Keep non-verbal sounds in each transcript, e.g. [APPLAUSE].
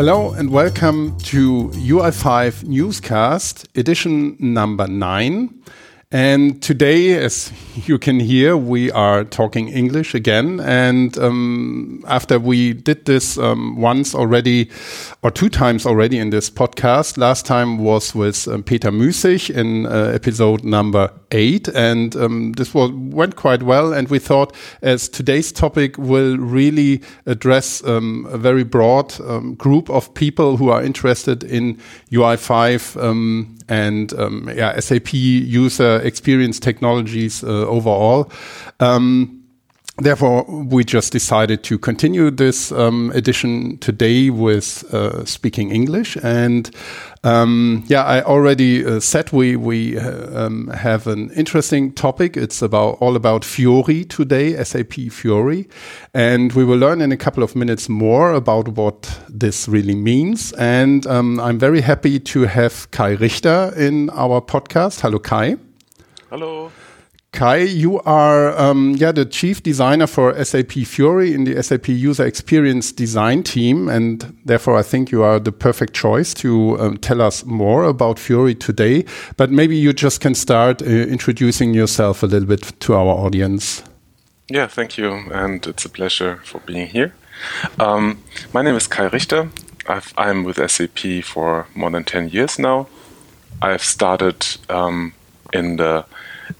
Hello and welcome to UI5 Newscast, edition number nine. And today, as you can hear, we are talking English again. And um, after we did this um, once already, or two times already in this podcast, last time was with um, Peter Müßig in uh, episode number eight. And um, this was, went quite well. And we thought, as today's topic will really address um, a very broad um, group of people who are interested in UI5 and yeah, SAP user experience technologies uh, overall. Um, therefore, we just decided to continue this um, edition today with uh, speaking English. And um, yeah, I already uh, said we we uh, um, have an interesting topic. It's about all about Fiori today, SAP Fiori, and we will learn in a couple of minutes more about what this really means. And um, I'm very happy to have Kai Richter in our podcast. Hello, Kai. Hello. Kai, you are um, yeah the chief designer for SAP Fiori in the SAP User Experience Design team, and therefore I think you are the perfect choice to um, tell us more about Fiori today. But maybe you just can start uh, introducing yourself a little bit to our audience. Yeah, thank you, and it's a pleasure for being here. Um, my name is Kai Richter. i am with SAP for more than ten years now. I've started um, in the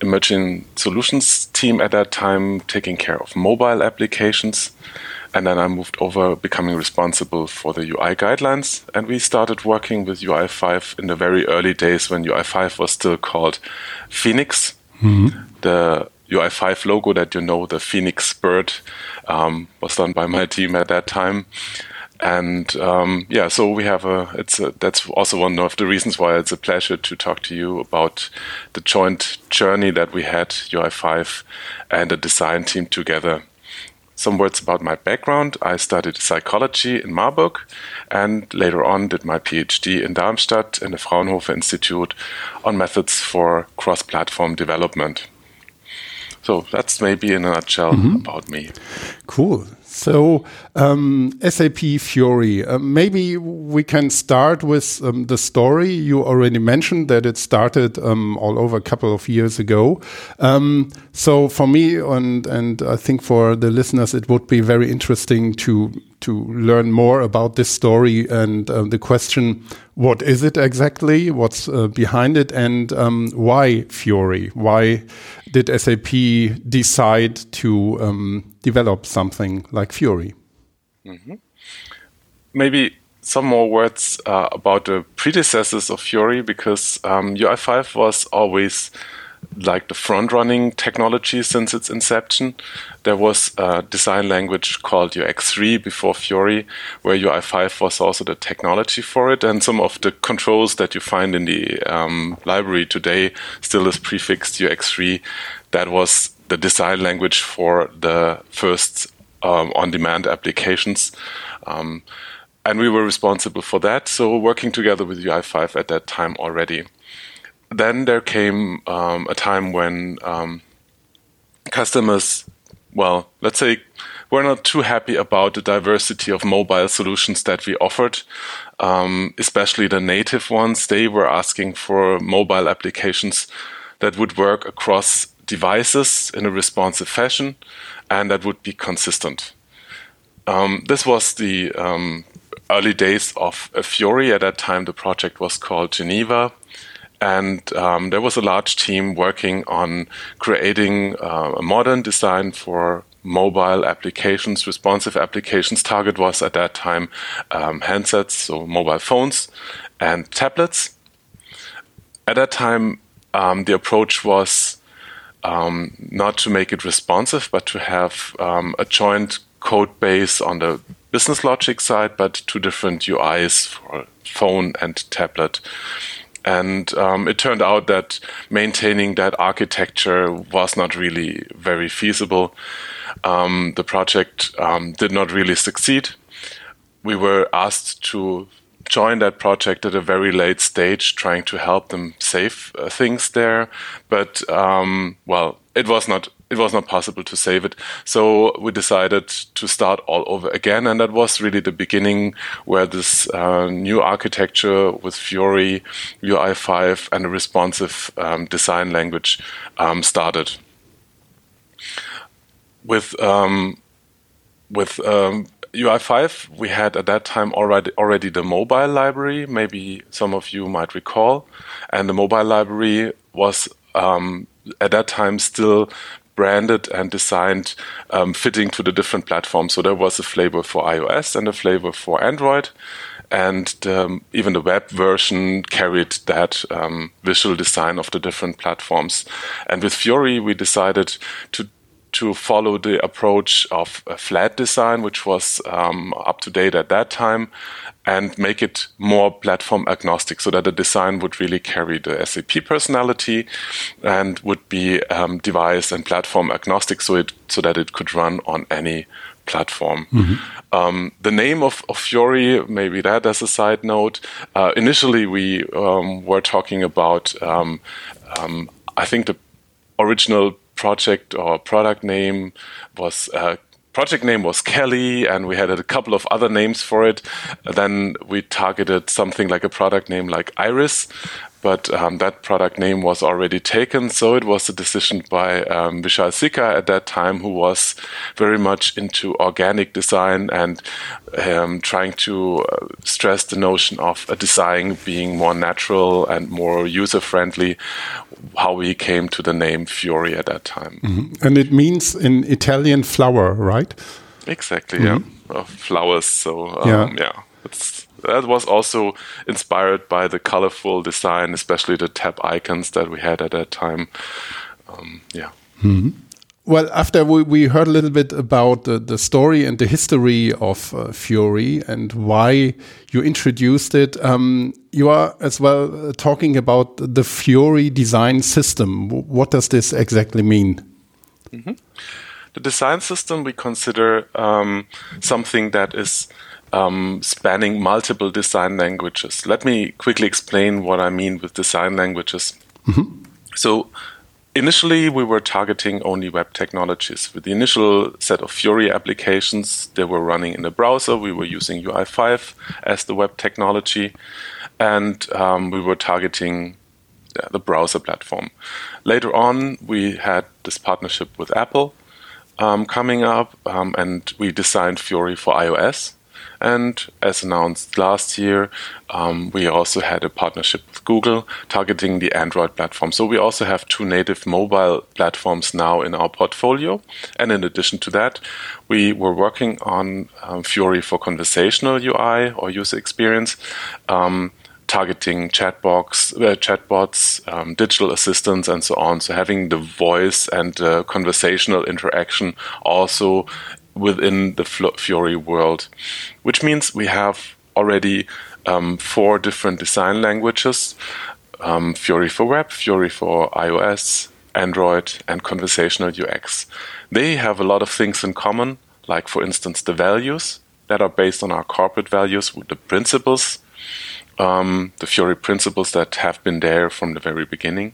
emerging solutions team at that time, taking care of mobile applications. And then I moved over, becoming responsible for the UI guidelines. And we started working with UI5 in the very early days when UI5 was still called Phoenix. Mm-hmm. The UI5 logo that you know, the Phoenix bird, um, was done by my team at that time and um, yeah, so we have a. It's a, that's also one of the reasons why it's a pleasure to talk to you about the joint journey that we had UI5 and the design team together. Some words about my background. I studied psychology in Marburg and later on did my PhD in Darmstadt in the Fraunhofer Institute on methods for cross platform development. So that's maybe in a nutshell mm -hmm. about me. Cool. So, um, SAP Fiori. uh, maybe we can start with um, the story. You already mentioned that it started um, all over a couple of years ago. Um, so, for me and and I think for the listeners, it would be very interesting to to learn more about this story and uh, the question: What is it exactly? What's uh, behind it? And um, why Fiori? Why did SAP decide to um, develop something like Fiori? Mm -hmm. Maybe some more words uh, about the predecessors of Fiori because um, UI5 was always like the front running technology since its inception. There was a design language called UX3 before Fiori, where UI5 was also the technology for it. And some of the controls that you find in the um, library today still is prefixed UX3. That was the design language for the first um, on demand applications. Um, and we were responsible for that. So, working together with UI5 at that time already then there came um, a time when um, customers, well, let's say, were not too happy about the diversity of mobile solutions that we offered, um, especially the native ones. They were asking for mobile applications that would work across devices in a responsive fashion and that would be consistent. Um, this was the um, early days of Fiori. At that time, the project was called Geneva and um, there was a large team working on creating uh, a modern design for mobile applications, responsive applications. Target was at that time um, handsets, so mobile phones and tablets. At that time, um, the approach was um, not to make it responsive, but to have um, a joint code base on the business logic side, but two different UIs for phone and tablet. And um, it turned out that maintaining that architecture was not really very feasible. Um, the project um, did not really succeed. We were asked to join that project at a very late stage, trying to help them save uh, things there. But, um, well, it was not it was not possible to save it. So we decided to start all over again. And that was really the beginning where this uh, new architecture with Fiori, UI5, and a responsive um, design language um, started. With um, with UI5, um, we had at that time already already the mobile library. Maybe some of you might recall, and the mobile library was um, at that time still branded and designed um, fitting to the different platforms. So there was a flavor for iOS and a flavor for Android. And um, even the web version carried that um, visual design of the different platforms. And with Fiori, we decided to to follow the approach of a flat design, which was um, up to date at that time, and make it more platform agnostic so that the design would really carry the SAP personality and would be um, device and platform agnostic so it so that it could run on any platform. Mm-hmm. Um, the name of, of, Fiori, maybe that as a side note. Uh, initially, we um, were talking about, um, um, I think the original project or product name was uh, project name was Kelly, and we had a couple of other names for it. Then we targeted something like a product name like Iris, but um, that product name was already taken. So it was a decision by um, Vishal Sikka at that time, who was very much into organic design and um, trying to uh, stress the notion of a design being more natural and more user friendly. How we came to the name Fiori at that time. Mm-hmm. And it means in Italian flower, right? Exactly, mm-hmm. yeah. flowers. So, um, yeah. yeah, it's that was also inspired by the colorful design, especially the tab icons that we had at that time. Um, yeah. Mm-hmm. Well, after we, we, heard a little bit about the, the story and the history of uh, Fiori and why you introduced it, um, you are as well uh, talking about the Fiori design system. What does this exactly mean? Mm-hmm. The design system we consider um, something that is um, spanning multiple design languages. Let me quickly explain what I mean with design languages. Mm-hmm. So, initially, we were targeting only web technologies. With the initial set of Fiori applications, they were running in the browser. We were using UI5 as the web technology, and um, we were targeting the browser platform. Later on, we had this partnership with Apple. Um, coming up, um, and we designed Fiori for iOS. And as announced last year, um, we also had a partnership with Google targeting the Android platform. So we also have two native mobile platforms now in our portfolio. And in addition to that, we were working on um, Fiori for conversational UI or user experience. Um, targeting chatbox, uh, chatbots, um, digital assistants, and so on. So having the voice and uh, conversational interaction also within the Fiori world, which means we have already um, four different design languages um, for web, Fiori for iOS, Android, and conversational UX. They have a lot of things in common, like, for instance, the values that are based on our corporate values, the principles um, the Fiori principles that have been there from the very beginning,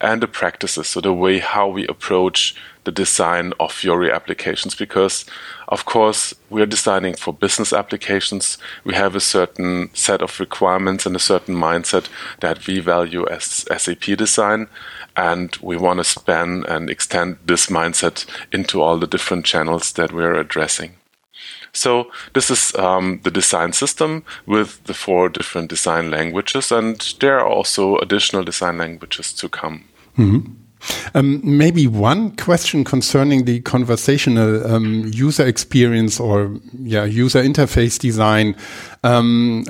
and the practices, so the way how we approach the design of Fiori applications. Because, of course, we are designing for business applications. We have a certain set of requirements and a certain mindset that we value as SAP design, and we want to span and extend this mindset into all the different channels that we're addressing. So this is um, the design system with the four different design languages, and there are also additional design languages to come. Mm-hmm. Um, maybe one question concerning the conversational um, user experience or yeah user interface design. Um,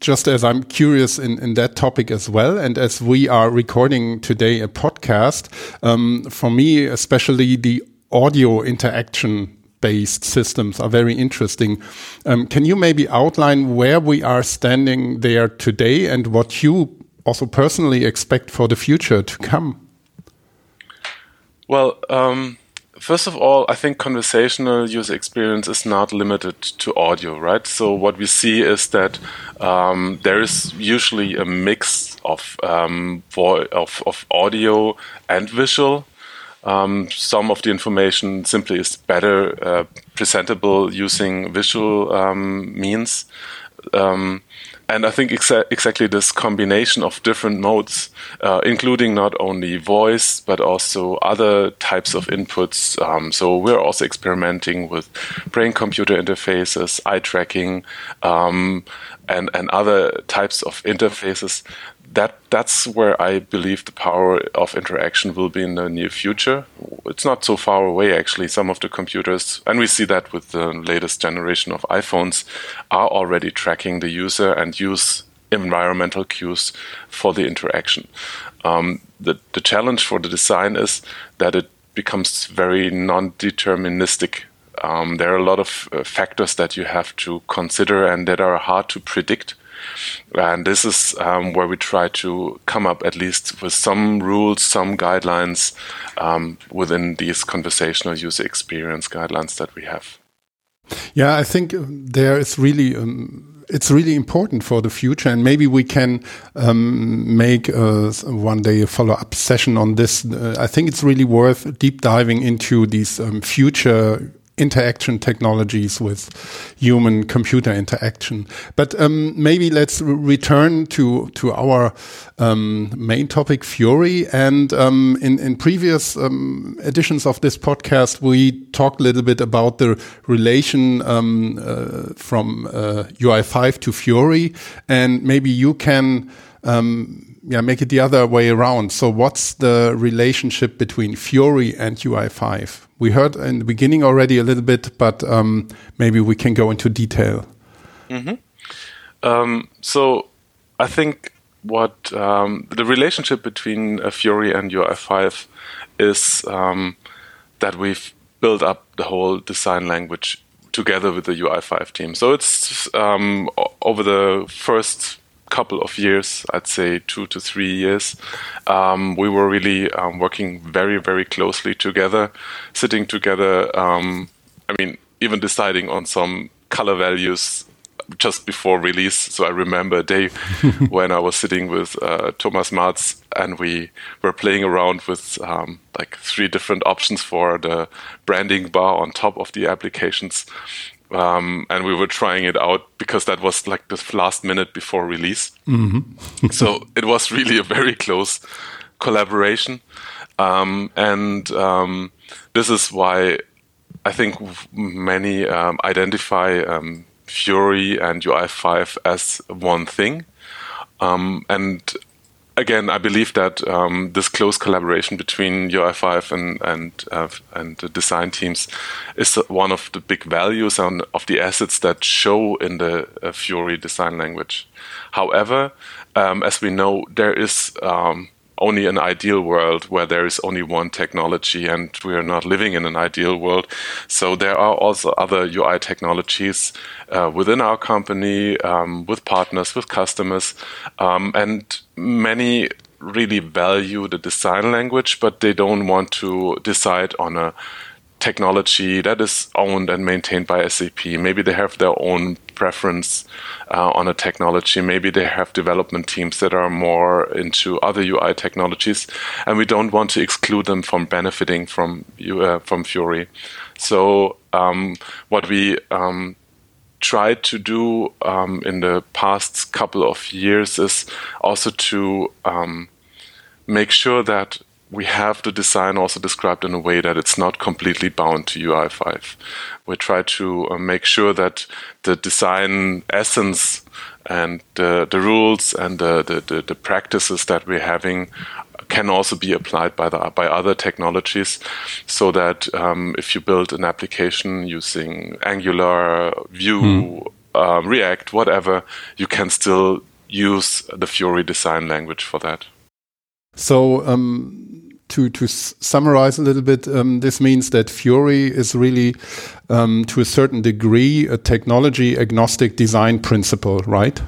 just as I'm curious in, in that topic as well, and as we are recording today a podcast, um, for me especially the audio interaction based systems are very interesting. Um, can you maybe outline where we are standing there today and what you also personally expect for the future to come? Well, um, first of all, I think conversational user experience is not limited to audio, right? So what we see is that um, there is usually a mix of, um, of, of audio and visual Um, some of the information simply is better uh, presentable using visual um, means. Um, and I think exa exactly this combination of different modes, uh, including not only voice but also other types of inputs. Um, so we're also experimenting with brain-computer interfaces, eye tracking, um, and and other types of interfaces that that's where I believe the power of interaction will be in the near future. It's not so far away, actually. Some of the computers, and we see that with the latest generation of iPhones, are already tracking the user and use environmental cues for the interaction. Um, the, the challenge for the design is that it becomes very non-deterministic. Um, there are a lot of uh, factors that you have to consider and that are hard to predict and this is um, where we try to come up at least with some rules, some guidelines um, within these conversational user experience guidelines that we have. Yeah, I think there is really. Um, it's really important for the future, and maybe we can um, make uh, one day a follow-up session on this. Uh, I think it's really worth deep diving into these um, future interaction technologies with human computer interaction. But um, maybe let's return to to our um, main topic, Fiori. And um, in in previous um, editions of this podcast, we talked a little bit about the relation um, uh, from uh, UI5 to Fiori, and maybe you can. Um, yeah, make it the other way around. So, what's the relationship between Fiori and UI5? We heard in the beginning already a little bit, but um, maybe we can go into detail. Mm -hmm. um, so, I think what um, the relationship between uh, Fiori and UI5 is um, that we've built up the whole design language together with the UI5 team. So, it's um, over the first couple of years, I'd say two to three years, um, we were really um, working very, very closely together, sitting together. Um, I mean, even deciding on some color values just before release. So I remember a day [LAUGHS] when I was sitting with uh, Thomas Marz and we were playing around with um, like three different options for the branding bar on top of the applications. Um, and we were trying it out because that was like the last minute before release. Mm-hmm. [LAUGHS] [LAUGHS] so it was really a very close collaboration. Um, and um, this is why I think many um, identify um, Fiori and UI5 as one thing. Um, and again, I believe that um, this close collaboration between UI5 and and uh, and the design teams is one of the big values and of the assets that show in the uh, Fiori design language. However, um, as we know, there is um, only an ideal world where there is only one technology, and we are not living in an ideal world. So there are also other UI technologies uh, within our company, um, with partners, with customers, um, and many really value the design language, but they don't want to decide on a technology that is owned and maintained by SAP. Maybe they have their own preference uh, on a technology. Maybe they have development teams that are more into other UI technologies, and we don't want to exclude them from benefiting from uh, from Fiori. So um, what we um, tried to do um, in the past couple of years is also to um, make sure that we have the design also described in a way that it's not completely bound to UI5. We try to uh, make sure that the design essence and uh, the rules and the, the, the, practices that we're having can also be applied by the by other technologies, so that um, if you build an application using Angular, Vue, mm. uh, React, whatever, you can still use the Fiori design language for that. So um, to to summarize a little bit, um, this means that Fiori is really, um, to a certain degree, a technology agnostic design principle, right?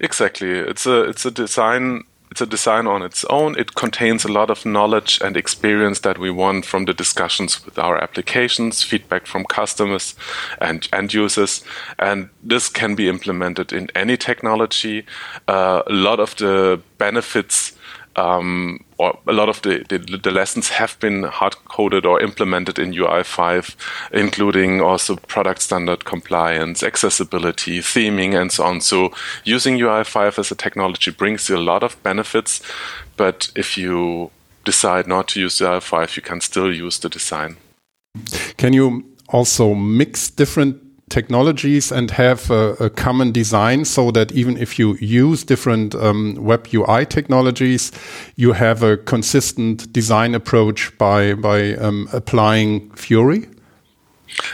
Exactly. It's a it's a design it's a design on its own. It contains a lot of knowledge and experience that we want from the discussions with our applications, feedback from customers and end users. And this can be implemented in any technology. Uh, a lot of the benefits um, or a lot of the, the, the lessons have been hard coded or implemented in UI5, including also product standard compliance, accessibility, theming, and so on. So using UI5 as a technology brings you a lot of benefits, but if you decide not to use UI5, you can still use the design. Can you also mix different technologies and have a, a, common design so that even if you use different um, web UI technologies, you have a consistent design approach by by um, applying Fiori?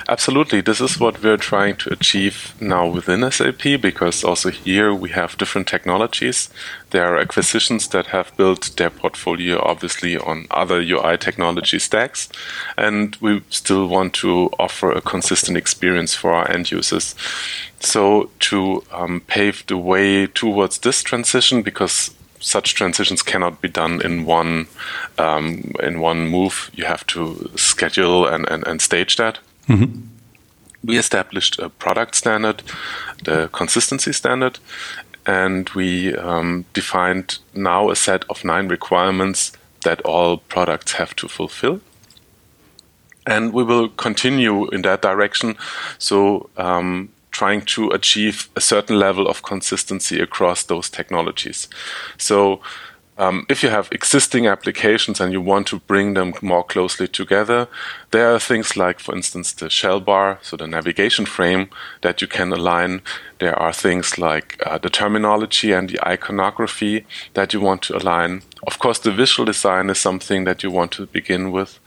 Absolutely. This is what we're trying to achieve now within SAP because also here we have different technologies. There are acquisitions that have built their portfolio obviously on other UI technology stacks, and we still want to offer a consistent experience for our end users. So, to um, pave the way towards this transition, because such transitions cannot be done in one um, in one move. You have to schedule and, and, and stage that. Mm-hmm. We established a product standard, the consistency standard, and we um, defined now a set of nine requirements that all products have to fulfill. And we will continue in that direction. So, um, trying to achieve a certain level of consistency across those technologies. So, um, if you have existing applications and you want to bring them more closely together, there are things like, for instance, the shell bar, so the navigation frame that you can align. There are things like uh, the terminology and the iconography that you want to align. Of course, the visual design is something that you want to begin with.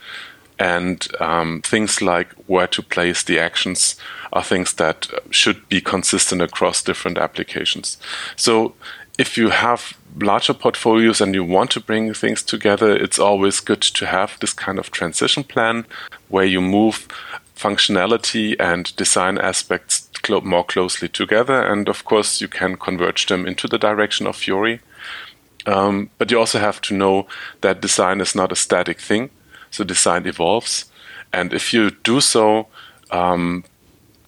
And um, things like where to place the actions are things that should be consistent across different applications. So if you have larger portfolios and you want to bring things together, it's always good to have this kind of transition plan where you move functionality and design aspects more closely together. And of course, you can converge them into the direction of Fiori. Um, but you also have to know that design is not a static thing. So design evolves. And if you do so, um,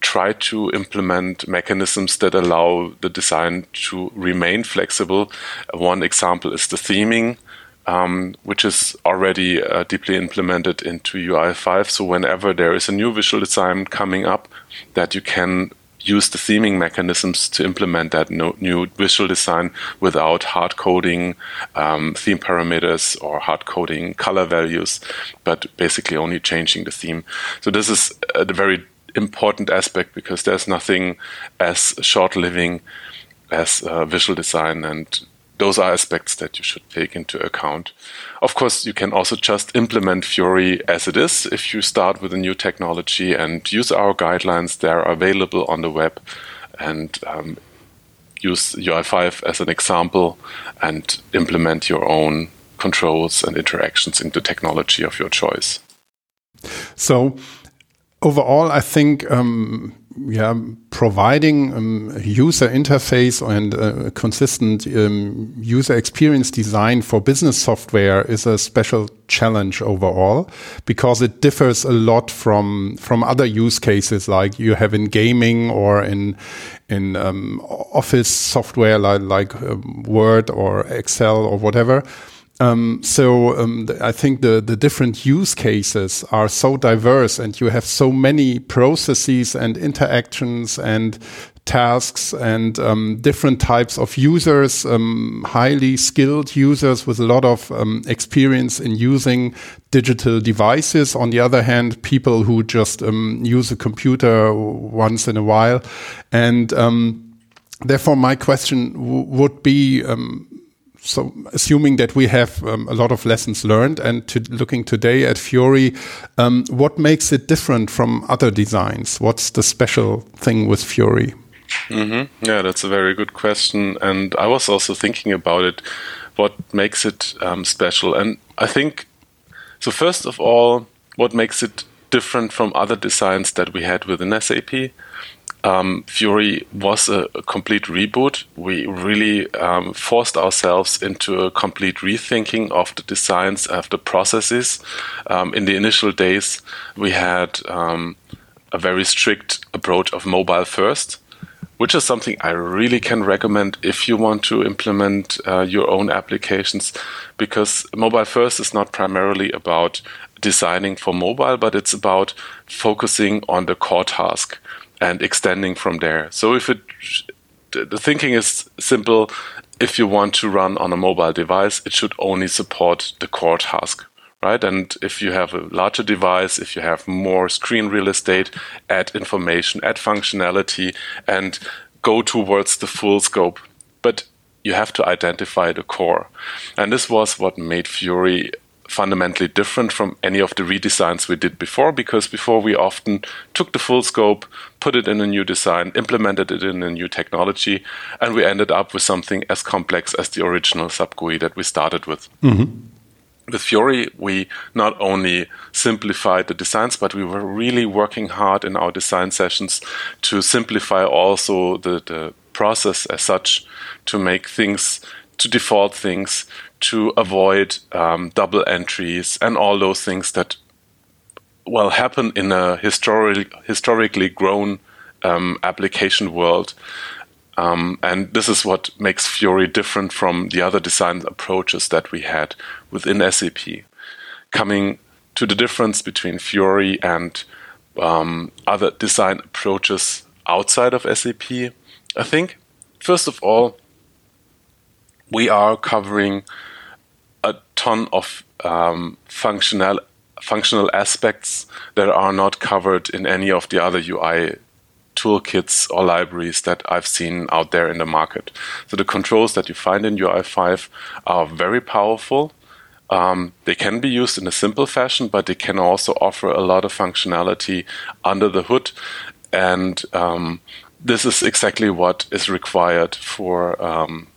try to implement mechanisms that allow the design to remain flexible. One example is the theming. Um, which is already uh, deeply implemented into UI5. So whenever there is a new visual design coming up, that you can use the theming mechanisms to implement that no, new visual design without hard coding um, theme parameters or hard coding color values, but basically only changing the theme. So this is a very important aspect because there's nothing as short living as uh, visual design and those are aspects that you should take into account. Of course, you can also just implement Fiori as it is if you start with a new technology and use our guidelines. They're available on the web and um, use UI5 as an example and implement your own controls and interactions in the technology of your choice. So, overall, I think um, yeah, providing um, a user interface and a consistent um, user experience design for business software is a special challenge overall because it differs a lot from from other use cases like you have in gaming or in in um, office software like like um, Word or Excel or whatever. Um, so um, I think the the different use cases are so diverse, and you have so many processes and interactions and tasks and um, different types of users, um, highly skilled users with a lot of um, experience in using digital devices. On the other hand, people who just um, use a computer once in a while, and therefore my question would be um, so assuming that we have um, a lot of lessons learned and to looking today at Fiori, um, what makes it different from other designs? What's the special thing with Fiori? Mm -hmm. Yeah, that's a very good question. And I was also thinking about it. What makes it um, special? And I think, so first of all, what makes it different from other designs that we had within SAP um, Fiori was a, a, complete reboot. We really um, forced ourselves into a complete rethinking of the designs of the processes. Um, in the initial days, we had um, a very strict approach of mobile first. which is something I really can recommend if you want to implement uh, your own applications, because mobile first is not primarily about designing for mobile, but it's about focusing on the core task and extending from there. So if it the thinking is simple, if you want to run on a mobile device, it should only support the core task right? And if you have a larger device, if you have more screen real estate, add information, add functionality, and go towards the full scope. But you have to identify the core. And this was what made Fiori fundamentally different from any of the redesigns we did before because before we often took the full scope, put it in a new design, implemented it in a new technology, and we ended up with something as complex as the original SAP GUI that we started with. Mm-hmm with Fiori, we not only simplified the designs, but we were really working hard in our design sessions to simplify also the, the process as such, to make things, to default things, to avoid um, double entries and all those things that, well, happen in a historic, historically grown um, application world. Um, and this is what makes Fiori different from the other design approaches that we had within SAP. Coming to the difference between Fiori and um, other design approaches outside of SAP, I think, first of all, we are covering a ton of um, functional functional aspects that are not covered in any of the other UI toolkits or libraries that I've seen out there in the market. So the controls that you find in UI5 are very powerful. Um, they can be used in a simple fashion, but they can also offer a lot of functionality under the hood. And um, this is exactly what is required for um,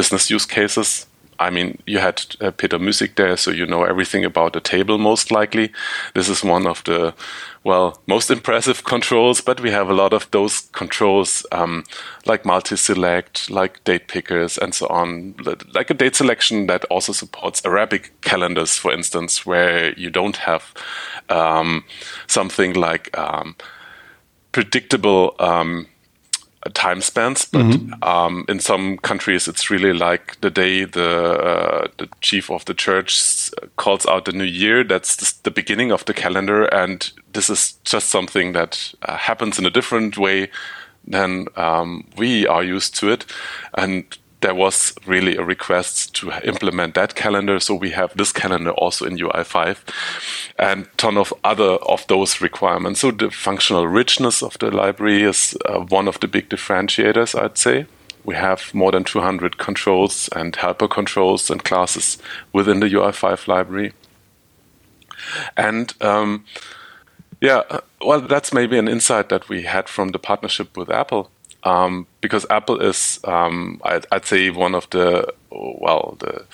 business use cases I mean, you had uh, Peter Müßig there, so you know everything about the table most likely. This is one of the, well, most impressive [LAUGHS] controls, but we have a lot of those controls um, like multi-select, like date pickers, and so on. Like a date selection that also supports Arabic calendars, for instance, where you don't have um, something like um, predictable um, time spans, but mm-hmm. um, in some countries it's really like the day the uh, the chief of the church calls out the new year. That's the beginning of the calendar, and this is just something that uh, happens in a different way than um, we are used to it, and there was really a request to implement that calendar. So we have this calendar also in UI5 and ton of other of those requirements. So the functional richness of the library is uh, one of the big differentiators, I'd say. We have more than 200 controls and helper controls and classes within the UI5 library. And um, yeah, uh, well, that's maybe an insight that we had from the partnership with Apple um, because Apple is, um, I'd, I'd, say, one of the well, the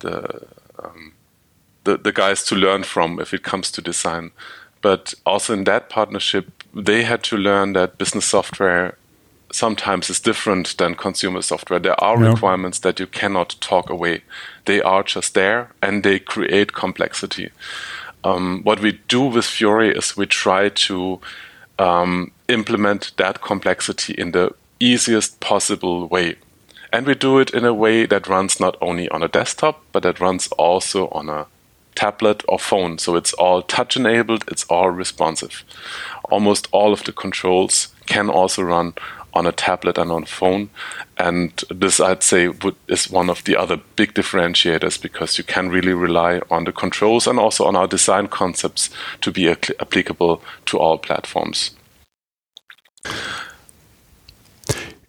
the, um, the the guys to learn from if it comes to design. But also in that partnership, they had to learn that business software sometimes is different than consumer software. There are yeah. requirements that you cannot talk away. They are just there, and they create complexity. Um, what we do with Fiori is we try to um, implement that complexity in the easiest possible way. And we do it in a way that runs not only on a desktop, but that runs also on a tablet or phone. So it's all touch enabled, it's all responsive. Almost all of the controls can also run on a tablet and on phone. And this, I'd say, would, is one of the other big differentiators because you can really rely on the controls and also on our design concepts to be applicable to all platforms.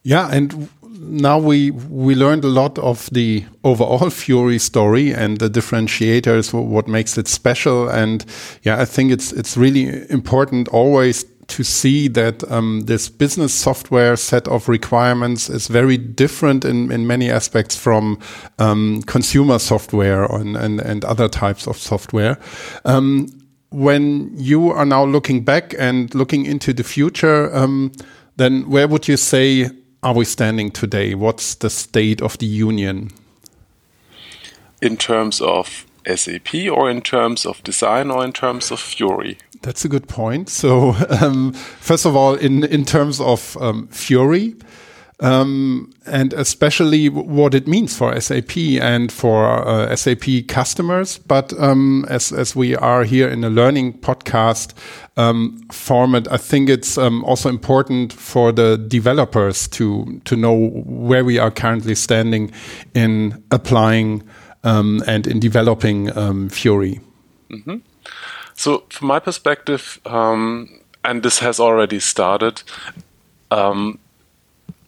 Yeah, and now we we learned a lot of the overall [LAUGHS] Fiori story and the differentiators, what makes it special. And yeah, I think it's it's really important always to see that um, this business software set of requirements is very different in, in many aspects from um, consumer software and, and, and, other types of software. Um, when you are now looking back and looking into the future, um, then where would you say are we standing today? What's the state of the union? In terms of SAP or in terms of design or in terms of Fiori? That's a good point. So, [LAUGHS] um, first of all, in, in terms of um, Fiori, um, and especially what it means for SAP and for uh, SAP customers. But um, as as we are here in a learning podcast um, format, I think it's um, also important for the developers to to know where we are currently standing in applying um, and in developing um, Fiori. Mm -hmm. So, from my perspective, and this has already started. Um,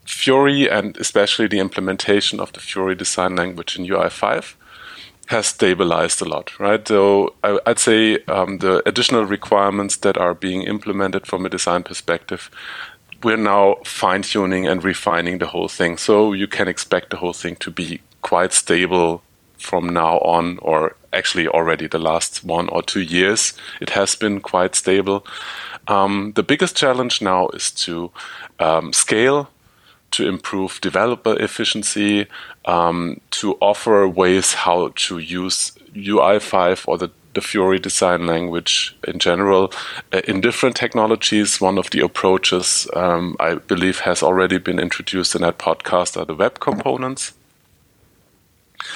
Fiori and especially the implementation of the Fiori design language in UI5 has stabilized a lot, right? So I, would say um, the additional requirements that are being implemented from a design perspective, we're now fine tuning and refining the whole thing. So you can expect the whole thing to be quite stable from now on, or actually already the last one or two years, it has been quite stable. Um, the biggest challenge now is to um, scale to improve developer efficiency, um, to offer ways how to use UI5 or the, the Fiori design language in general uh, in different technologies. One of the approaches um, I believe has already been introduced in that podcast are the web components.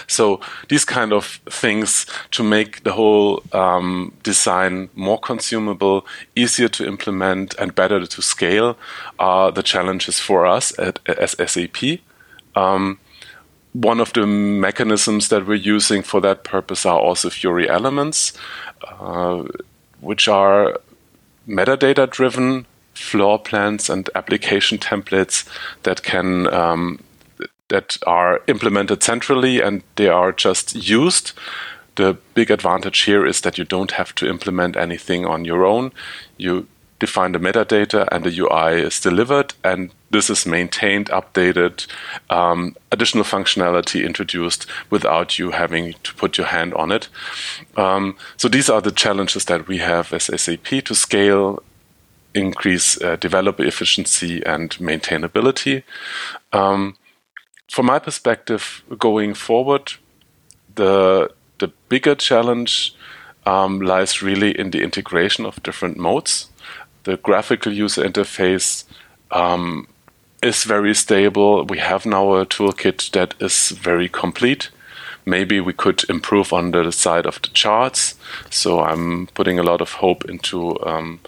So these kind of things to make the whole um, design more consumable, easier to implement, and better to scale are the challenges for us at, as SAP. Um, one of the mechanisms that we're using for that purpose are also Fiori elements, uh, which are metadata driven floor plans and application templates that can um, that are implemented centrally and they are just used. The big advantage here is that you don't have to implement anything on your own. You define the metadata and the UI is delivered, and this is maintained, updated, um, additional functionality introduced without you having to put your hand on it. Um, so these are the challenges that we have as SAP to scale, increase uh, developer efficiency and maintainability. Um, from my perspective, going forward, the the bigger challenge um, lies really in the integration of different modes. The graphical user interface um, is very stable. We have now a toolkit that is very complete. Maybe we could improve on the side of the charts. So I'm putting a lot of hope into um,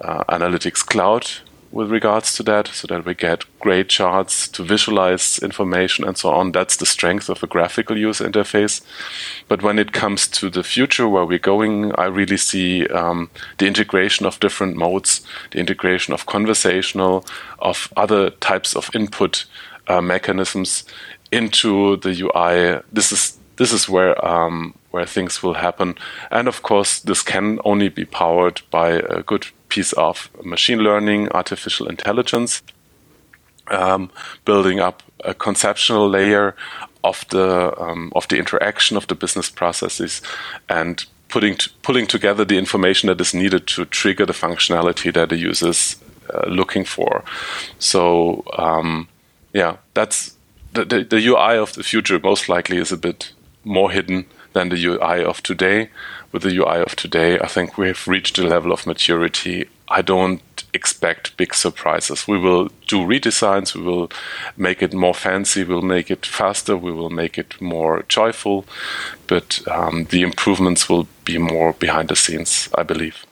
uh, Analytics Cloud with regards to that, so that we get great charts to visualize information and so on. That's the strength of a graphical user interface. But when it comes to the future where we're going, I really see um, the integration of different modes, the integration of conversational, of other types of input uh, mechanisms into the UI. This is this is where um, where things will happen, and of course, this can only be powered by a good piece of machine learning, artificial intelligence, um, building up a conceptual layer of the um, of the interaction of the business processes, and putting pulling together the information that is needed to trigger the functionality that the user is uh, looking for. So um, yeah, that's the, the, the UI of the future. Most likely is a bit more hidden than the UI of today with the UI of today, I think we've reached a level of maturity. I don't expect big surprises. We will do redesigns, we will make it more fancy, we'll make it faster, we will make it more joyful, but um, the improvements will be more behind the scenes, I believe.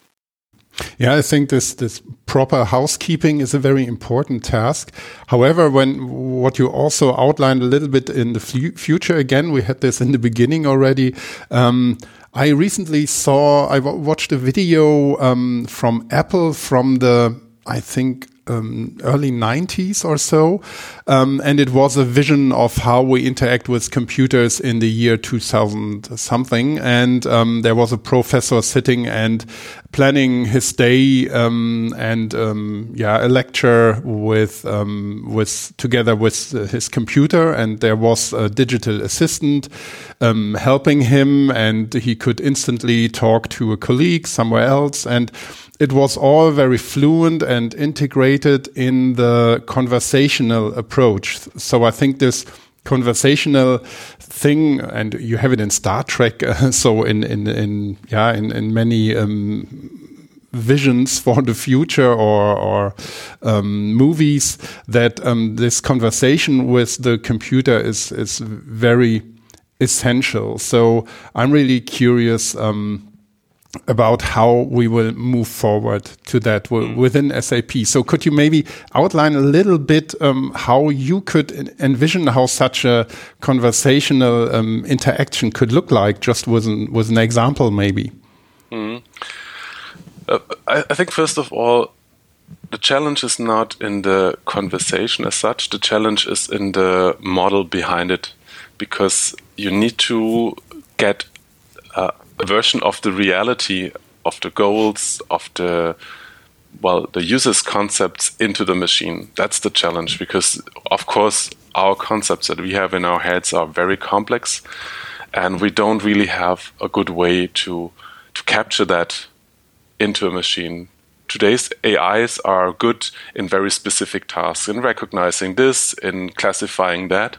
Yeah, I think this this proper housekeeping is a very important task. However, when what you also outlined a little bit in the future again, we had this in the beginning already. Um, I recently saw, I watched a video um, from Apple from the, I think, um, early 90s or so. Um, and it was a vision of how we interact with computers in the year 2000 something. And um, there was a professor sitting and planning his day um, and um, yeah, a lecture with um, with together with his computer. And there was a digital assistant helping him, and he could instantly talk to a colleague somewhere else. And it was all very fluent and integrated in the conversational approach. So I think this conversational thing, and you have it in Star Trek. Uh, [LAUGHS] so in in in yeah in in many. Um, visions for the future or, or um, movies that um, this conversation with the computer is is very essential. So I'm really curious um, about how we will move forward to that mm. within SAP. So could you maybe outline a little bit um, how you could envision how such a conversational um, interaction could look like, just with an, with an example, maybe? Mm. Uh, I, I think first of all, the challenge is not in the conversation as such. The challenge is in the model behind it, because you need to get uh, version of the reality of the goals of the well the user's concepts into the machine. That's the challenge because of course our concepts that we have in our heads are very complex, and we don't really have a good way to to capture that into a machine. Today's AIs are good in very specific tasks, in recognizing this, in classifying that,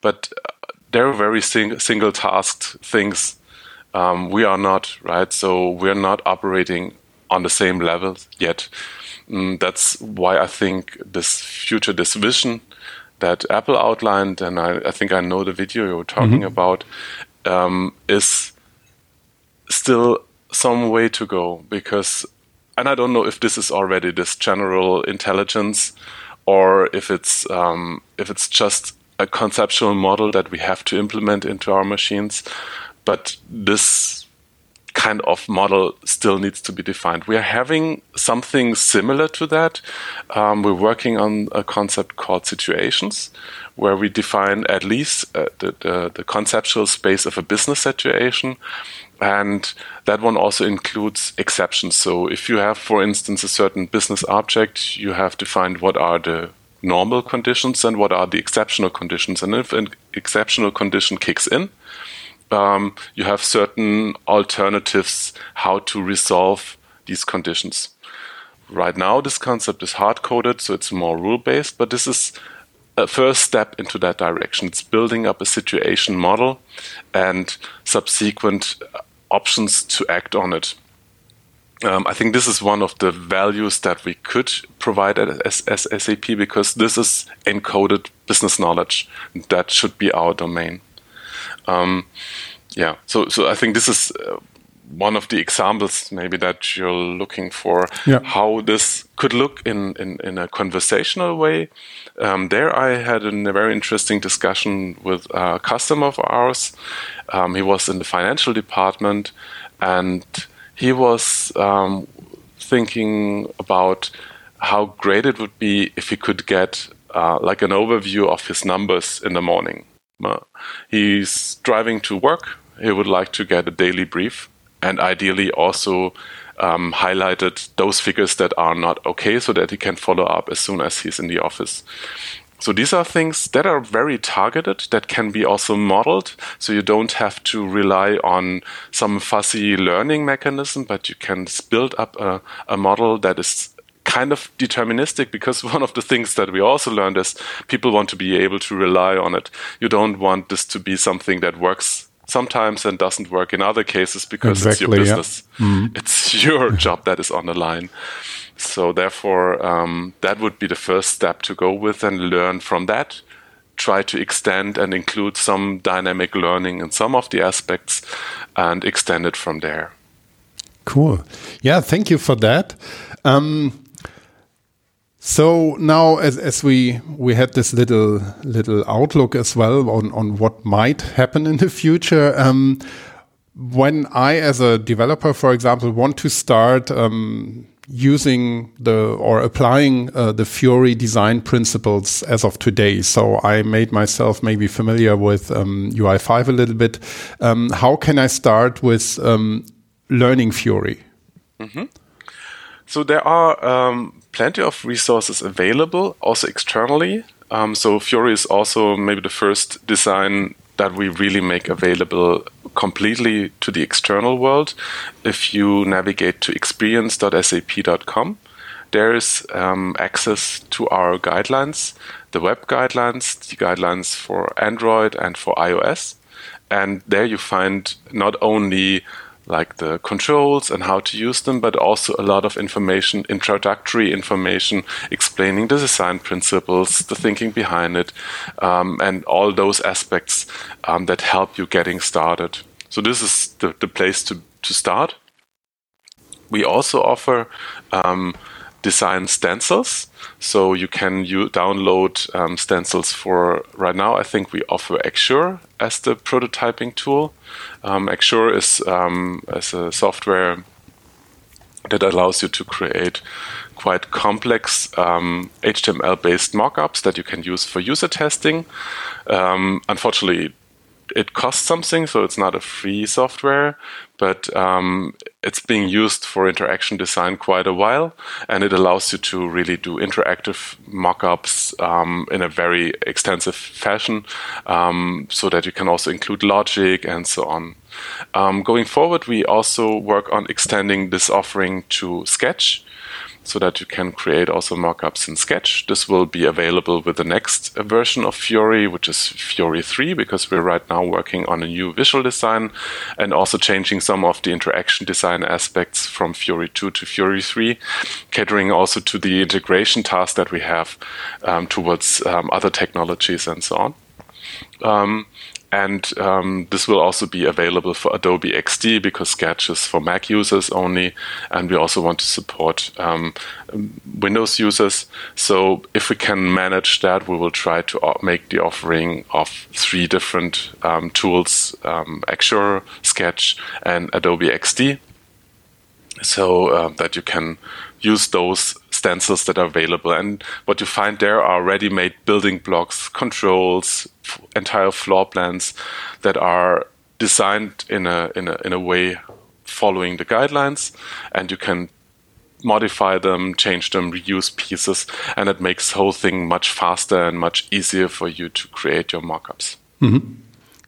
but they're very sing- single tasked things. Um, we are not, right? So we're not operating on the same level yet. Mm, that's why I think this future, this vision that Apple outlined, and I, I think I know the video you're talking mm-hmm. about, um, is still some way to go because and I don't know if this is already this general intelligence or if it's um, if it's just a conceptual model that we have to implement into our machines. But this kind of model still needs to be defined. We are having something similar to that. Um, we're working on a concept called situations, where we define at least uh, the, the, the conceptual space of a business situation and that one also includes exceptions. So if you have, for instance, a certain business object, you have to find what are the normal conditions and what are the exceptional conditions. And if an exceptional condition kicks in, um, you have certain alternatives how to resolve these conditions. Right now, this concept is hard coded, so it's more rule based, but this is a first step into that direction. It's building up a situation model and subsequent options to act on it. Um, I think this is one of the values that we could provide as, as SAP because this is encoded business knowledge that should be our domain. Um, yeah, so so I think this is uh, one of the examples maybe that you're looking for yeah. how this could look in, in, in a conversational way. Um, there, I had a very interesting discussion with a customer of ours. Um, he was in the financial department and he was um, thinking about how great it would be if he could get uh, like an overview of his numbers in the morning. Uh, he's driving to work. He would like to get a daily brief and ideally also um, highlighted those figures that are not okay so that he can follow up as soon as he's in the office. So these are things that are very targeted that can be also modeled. So you don't have to rely on some fuzzy learning mechanism, but you can build up a, a model that is kind of deterministic because [LAUGHS] one of the things that we also learned is people want to be able to rely on it. You don't want this to be something that works sometimes and doesn't work in other cases because exactly, it's your business. Yeah. Mm. [LAUGHS] It's your job that is on the line. So therefore, um, that would be the first step to go with and learn from that. Try to extend and include some dynamic learning in some of the aspects and extend it from there. Cool. Yeah, thank you for that. Um, so now, as, as we we had this little little outlook as well on on what might happen in the future. Um, when I, as a developer, for example, want to start um, using the or applying uh, the Fiori design principles as of today. So I made myself maybe familiar with um, UI5 a little bit. Um, how can I start with um, learning Fiori? Mm -hmm. So there are um, plenty of resources available, also externally. Um, so Fiori is also maybe the first design that we really make available completely to the external world. If you navigate to experience.sap.com, there is um, access to our guidelines, the web guidelines, the guidelines for Android and for iOS. And there you find not only like the controls and how to use them, but also a lot of information, introductory information explaining the design principles, the thinking behind it, um, and all those aspects um, that help you getting started. So this is the, the place to, to start. We also offer um, design stencils. So you can you download um, stencils for right now. I think we offer Axure as the prototyping tool. Um, Axure is um, as a software that allows you to create quite complex um, HTML-based mockups that you can use for user testing. Um, unfortunately, it costs something, so it's not a free software, but um, it's being used for interaction design quite a while, and it allows you to really do interactive mockups um, in a very extensive fashion, um, so that you can also include logic and so on. Um, going forward, we also work on extending this offering to Sketch so that you can create also mockups in Sketch. This will be available with the next version of Fiori, which is Fiori 3, because we're right now working on a new visual design and also changing some of the interaction design aspects from Fiori 2 to Fiori 3, catering also to the integration tasks that we have um, towards um, other technologies and so on. Um, and um, this will also be available for Adobe XD because Sketch is for Mac users only. And we also want to support um, Windows users. So if we can manage that, we will try to make the offering of three different um, tools um, Axure, Sketch, and Adobe XD. So uh, that you can use those stencils that are available. And what you find there are ready made building blocks, controls, entire floor plans that are designed in a, in a, in a way following the guidelines. And you can modify them, change them, reuse pieces, and it makes the whole thing much faster and much easier for you to create your mockups. Mm-hmm.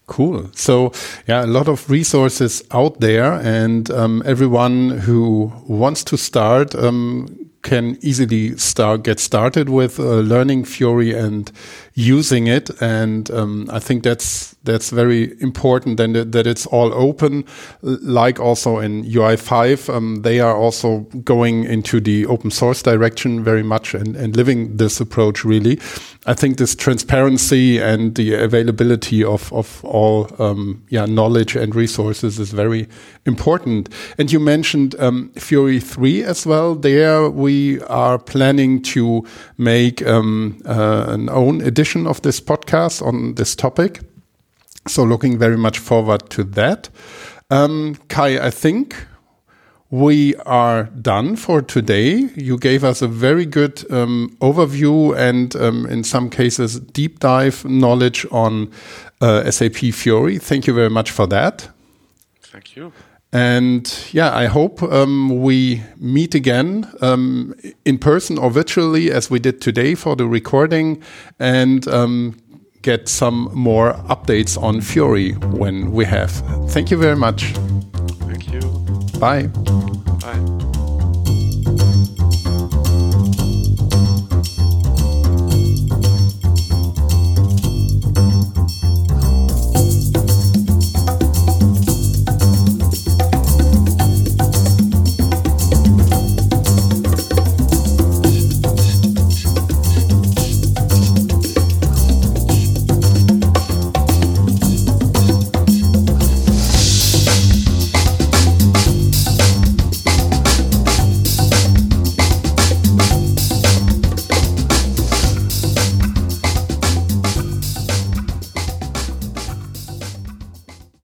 Cool. So, yeah, a lot of resources out there, and um, everyone who wants to start um, can easily start get started with uh, learning Fiori and using it. And um, I think that's that's very important and that, that it's all open. Like also in UI5, um, they are also going into the open source direction very much and, and living this approach really. I think this transparency and the availability of, of all um, yeah, knowledge and resources is very important. And you mentioned um, Fiori 3 as well. There we are planning to make um, uh, an own edition of this podcast on this topic. So looking very much forward to that. Um, Kai, I think we are done for today. You gave us a very good um, overview and, um, in some cases, deep dive knowledge on uh, SAP Fiori. Thank you very much for that. Thank you. And yeah, I hope um, we meet again um, in person or virtually as we did today for the recording and um, get some more updates on Fiori when we have. Thank you very much. Thank you. Bye. Bye.